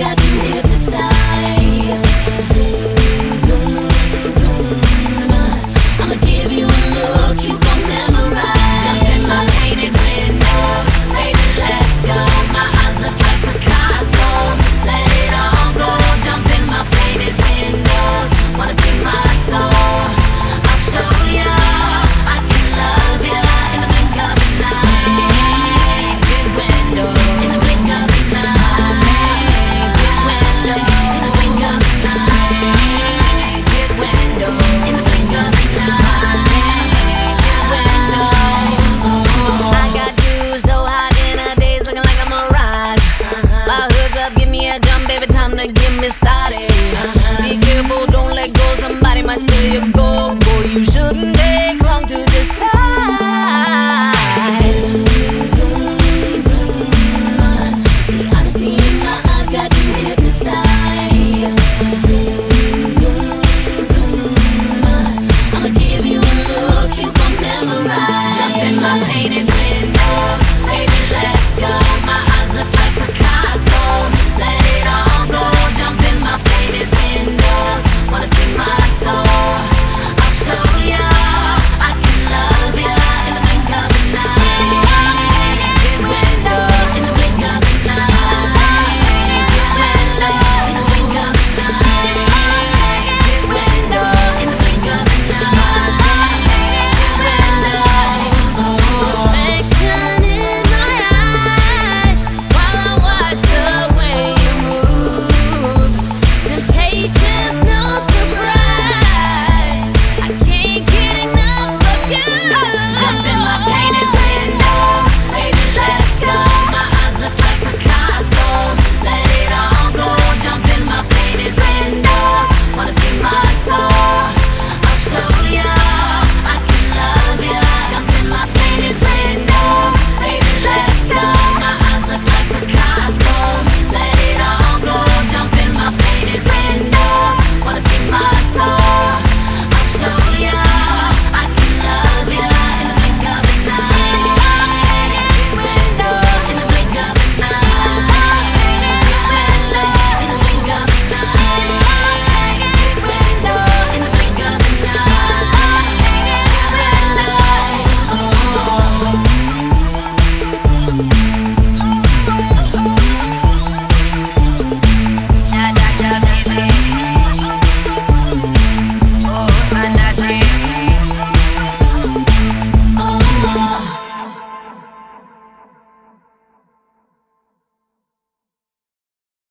got you. fammi stare more.